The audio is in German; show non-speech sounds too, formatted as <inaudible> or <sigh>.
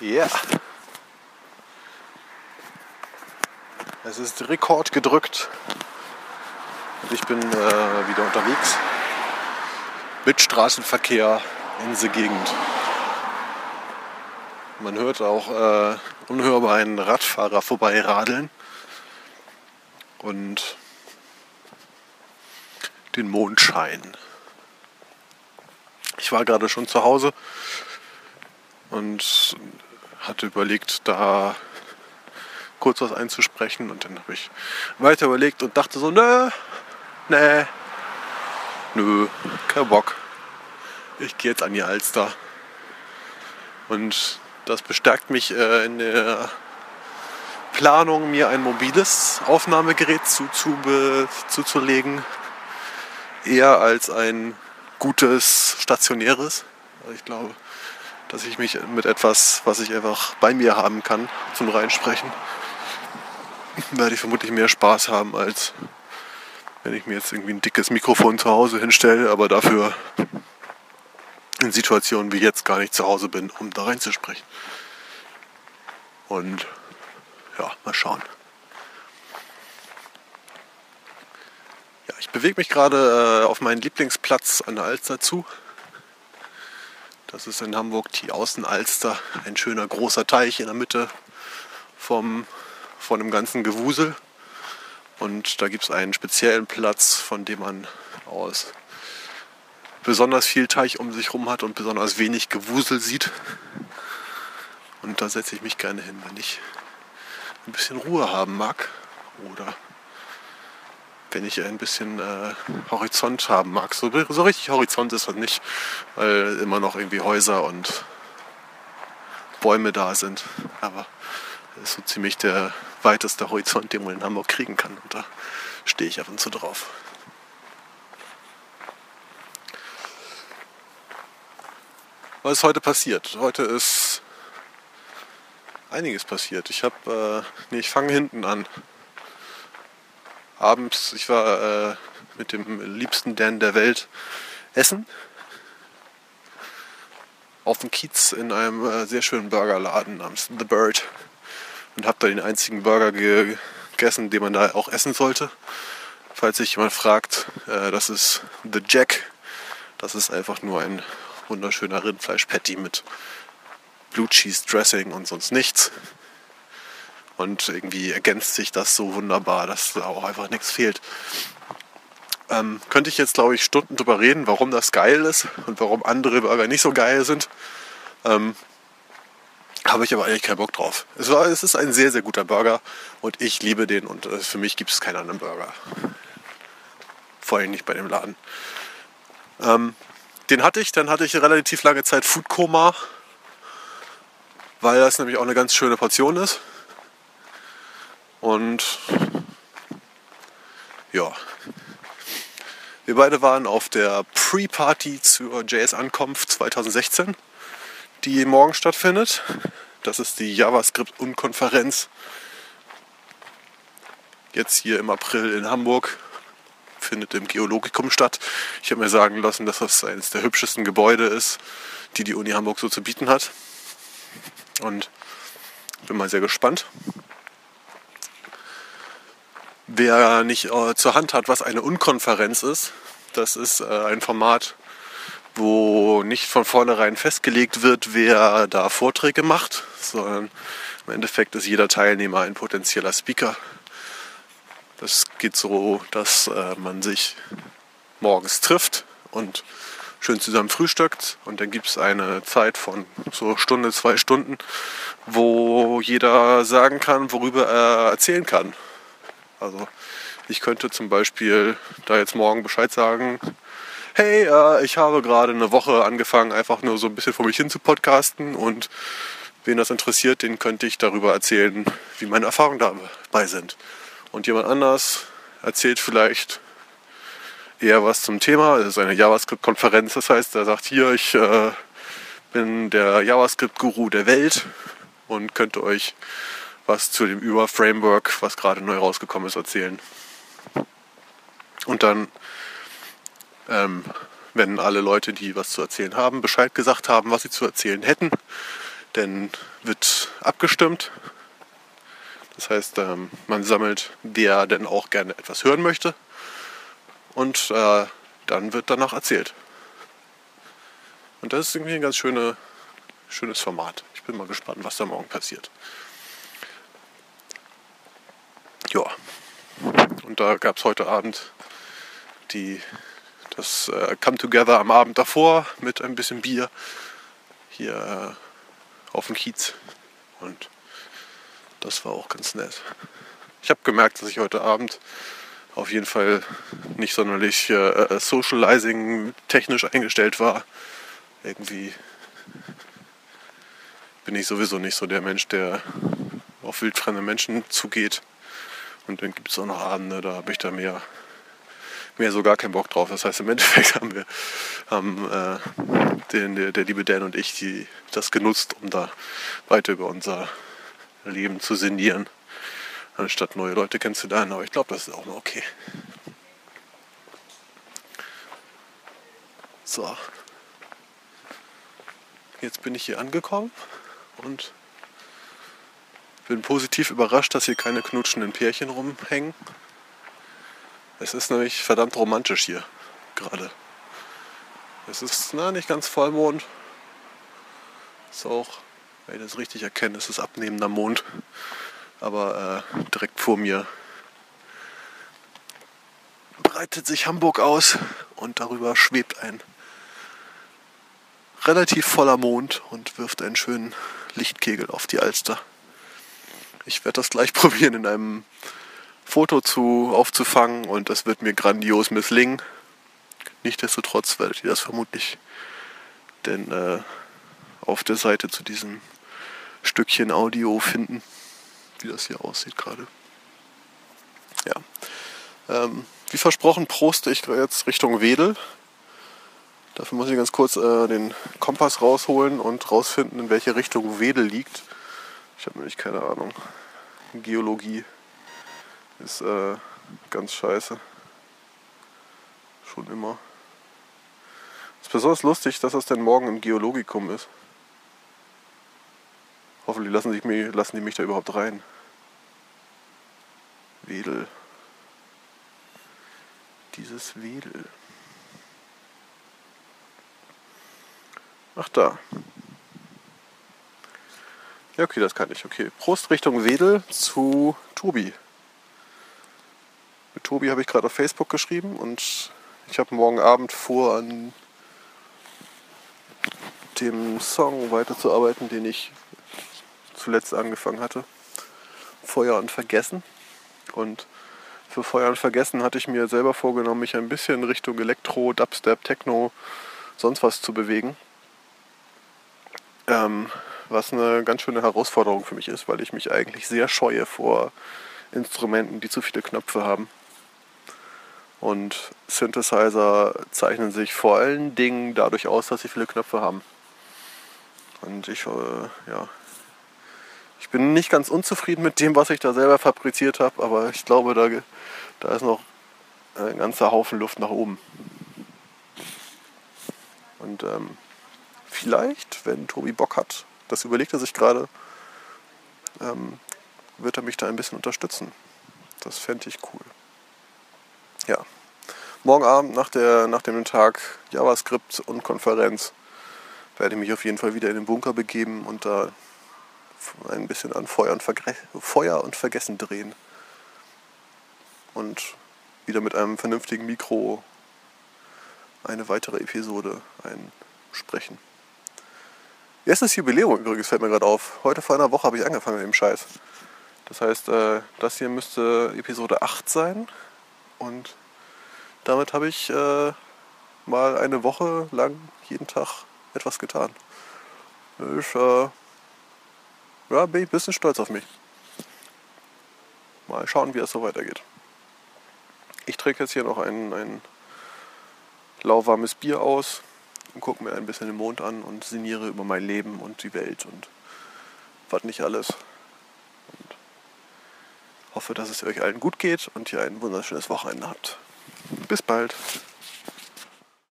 Ja. Es ist Rekord gedrückt. Und ich bin äh, wieder unterwegs. Mit Straßenverkehr in diese Gegend. Man hört auch äh, unhörbar einen Radfahrer vorbeiradeln. Und den Mondschein. Ich war gerade schon zu Hause und hatte überlegt, da kurz was einzusprechen und dann habe ich weiter überlegt und dachte so, nö, nee, nö, kein Bock. Ich gehe jetzt an die Alster. Und das bestärkt mich äh, in der Planung, mir ein mobiles Aufnahmegerät zuzulegen, zu, eher als ein gutes stationäres. Ich glaube, dass ich mich mit etwas, was ich einfach bei mir haben kann, zum Reinsprechen, werde ich vermutlich mehr Spaß haben, als wenn ich mir jetzt irgendwie ein dickes Mikrofon zu Hause hinstelle, aber dafür in Situationen wie jetzt gar nicht zu Hause bin, um da reinzusprechen. Und ja, mal schauen. Ja, ich bewege mich gerade äh, auf meinen Lieblingsplatz an der Alster zu. Das ist in Hamburg die Außenalster, ein schöner großer Teich in der Mitte vom, von dem ganzen Gewusel. Und da gibt es einen speziellen Platz, von dem man aus besonders viel Teich um sich herum hat und besonders wenig Gewusel sieht. Und da setze ich mich gerne hin, wenn ich ein bisschen Ruhe haben mag oder wenn ich ein bisschen äh, Horizont haben mag. So, so richtig Horizont ist das nicht, weil immer noch irgendwie Häuser und Bäume da sind. Aber das ist so ziemlich der weiteste Horizont, den man in Hamburg kriegen kann. Und da stehe ich ab und zu drauf. Was ist heute passiert? Heute ist einiges passiert. Ich habe, äh, nee, ich fange hinten an abends, ich war äh, mit dem liebsten Dan der Welt essen. Auf dem Kiez in einem äh, sehr schönen Burgerladen namens The Bird. Und habe da den einzigen Burger gegessen, den man da auch essen sollte. Falls sich jemand fragt, äh, das ist The Jack. Das ist einfach nur ein wunderschöner Rindfleisch-Patty mit Blue Cheese Dressing und sonst nichts. Und irgendwie ergänzt sich das so wunderbar, dass da auch einfach nichts fehlt. Ähm, könnte ich jetzt, glaube ich, Stunden drüber reden, warum das geil ist und warum andere Burger nicht so geil sind. Ähm, habe ich aber eigentlich keinen Bock drauf. Es, war, es ist ein sehr, sehr guter Burger und ich liebe den und äh, für mich gibt es keinen anderen Burger. Vor allem nicht bei dem Laden. Ähm, den hatte ich, dann hatte ich relativ lange Zeit Foodkoma, weil das nämlich auch eine ganz schöne Portion ist. Und ja, wir beide waren auf der Pre-Party zur JS-Ankunft 2016, die morgen stattfindet. Das ist die JavaScript-Unkonferenz. Jetzt hier im April in Hamburg findet im Geologikum statt. Ich habe mir sagen lassen, dass das eines der hübschesten Gebäude ist, die die Uni Hamburg so zu bieten hat. Und bin mal sehr gespannt. Wer nicht äh, zur Hand hat, was eine Unkonferenz ist, das ist äh, ein Format, wo nicht von vornherein festgelegt wird, wer da Vorträge macht, sondern im Endeffekt ist jeder Teilnehmer ein potenzieller Speaker. Das geht so, dass äh, man sich morgens trifft und schön zusammen frühstückt und dann gibt es eine Zeit von so Stunde, zwei Stunden, wo jeder sagen kann, worüber er erzählen kann. Also ich könnte zum Beispiel da jetzt morgen Bescheid sagen, hey, äh, ich habe gerade eine Woche angefangen, einfach nur so ein bisschen vor mich hin zu podcasten und wen das interessiert, den könnte ich darüber erzählen, wie meine Erfahrungen dabei sind. Und jemand anders erzählt vielleicht eher was zum Thema. Es ist eine JavaScript-Konferenz, das heißt, er sagt hier, ich äh, bin der JavaScript-Guru der Welt und könnte euch was zu dem Über-Framework, was gerade neu rausgekommen ist, erzählen. Und dann, ähm, wenn alle Leute, die was zu erzählen haben, Bescheid gesagt haben, was sie zu erzählen hätten, Denn wird abgestimmt. Das heißt, ähm, man sammelt, wer denn auch gerne etwas hören möchte. Und äh, dann wird danach erzählt. Und das ist irgendwie ein ganz schöne, schönes Format. Ich bin mal gespannt, was da morgen passiert. Ja. Und da gab es heute Abend die, das äh, Come Together am Abend davor mit ein bisschen Bier hier äh, auf dem Kiez. Und das war auch ganz nett. Ich habe gemerkt, dass ich heute Abend auf jeden Fall nicht sonderlich äh, socializing technisch eingestellt war. Irgendwie bin ich sowieso nicht so der Mensch, der auf wildfremde Menschen zugeht. Und dann gibt es auch noch Abende, da habe ich da mehr, mehr so gar keinen Bock drauf. Das heißt, im Endeffekt <laughs> haben wir, haben, äh, den, der, der liebe Dan und ich die, das genutzt, um da weiter über unser Leben zu sinnieren, anstatt neue Leute kennenzulernen. Aber ich glaube, das ist auch mal okay. So. Jetzt bin ich hier angekommen und bin positiv überrascht, dass hier keine knutschenden Pärchen rumhängen. Es ist nämlich verdammt romantisch hier gerade. Es ist na, nicht ganz Vollmond. Ist auch, wenn ich das richtig erkenne, es ist abnehmender Mond. Aber äh, direkt vor mir breitet sich Hamburg aus und darüber schwebt ein relativ voller Mond und wirft einen schönen Lichtkegel auf die Alster. Ich werde das gleich <laughs> probieren, in einem Foto zu, aufzufangen und das wird mir grandios misslingen. Nichtsdestotrotz werdet ihr das vermutlich denn äh, auf der Seite zu diesem Stückchen Audio finden, wie das hier aussieht gerade. Ja. Ähm, wie versprochen proste ich jetzt Richtung Wedel. Dafür muss ich ganz kurz äh, den Kompass rausholen und rausfinden, in welche Richtung Wedel liegt. Ich habe nämlich keine Ahnung. Geologie ist äh, ganz scheiße. Schon immer. Es ist besonders lustig, dass das denn morgen im Geologikum ist. Hoffentlich lassen, sich lassen die mich da überhaupt rein. Wedel. Dieses Wedel. Ach da. Ja, okay, das kann ich. Okay. Prost Richtung Wedel zu Tobi. Mit Tobi habe ich gerade auf Facebook geschrieben und ich habe morgen Abend vor, an dem Song weiterzuarbeiten, den ich zuletzt angefangen hatte. Feuer und Vergessen. Und für Feuer und Vergessen hatte ich mir selber vorgenommen, mich ein bisschen Richtung Elektro, Dubstep, Techno, sonst was zu bewegen. Ähm, was eine ganz schöne Herausforderung für mich ist, weil ich mich eigentlich sehr scheue vor Instrumenten, die zu viele Knöpfe haben. Und Synthesizer zeichnen sich vor allen Dingen dadurch aus, dass sie viele Knöpfe haben. Und ich, äh, ja, ich bin nicht ganz unzufrieden mit dem, was ich da selber fabriziert habe, aber ich glaube, da, da ist noch ein ganzer Haufen Luft nach oben. Und ähm, vielleicht, wenn Tobi Bock hat, das überlegt er sich gerade, ähm, wird er mich da ein bisschen unterstützen. Das fände ich cool. Ja. Morgen Abend nach, der, nach dem Tag JavaScript und Konferenz werde ich mich auf jeden Fall wieder in den Bunker begeben und da ein bisschen an Feuer und, Vergre Feuer und Vergessen drehen. Und wieder mit einem vernünftigen Mikro eine weitere Episode einsprechen. Erstes Jubiläum übrigens fällt mir gerade auf. Heute vor einer Woche habe ich angefangen mit dem Scheiß. Das heißt, äh, das hier müsste Episode 8 sein. Und damit habe ich äh, mal eine Woche lang jeden Tag etwas getan. Ich äh, ja, bin ich ein bisschen stolz auf mich. Mal schauen, wie es so weitergeht. Ich trinke jetzt hier noch ein, ein lauwarmes Bier aus und gucke mir ein bisschen den Mond an und sinniere über mein Leben und die Welt und was nicht alles. Und hoffe, dass es euch allen gut geht und ihr ein wunderschönes Wochenende habt. Bis bald.